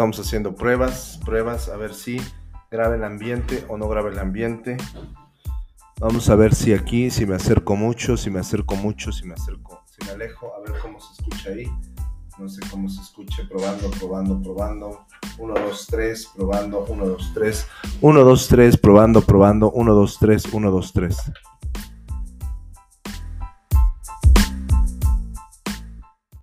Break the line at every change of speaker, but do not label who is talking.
Estamos haciendo pruebas, pruebas, a ver si graba el ambiente o no graba el ambiente. Vamos a ver si aquí, si me acerco mucho, si me acerco mucho, si me acerco, si me alejo, a ver cómo se escucha ahí. No sé cómo se escuche, probando, probando, probando. 1, 2, 3, probando, 1, 2, 3. 1, 2, 3, probando, probando, 1, 2, 3, 1, 2, 3.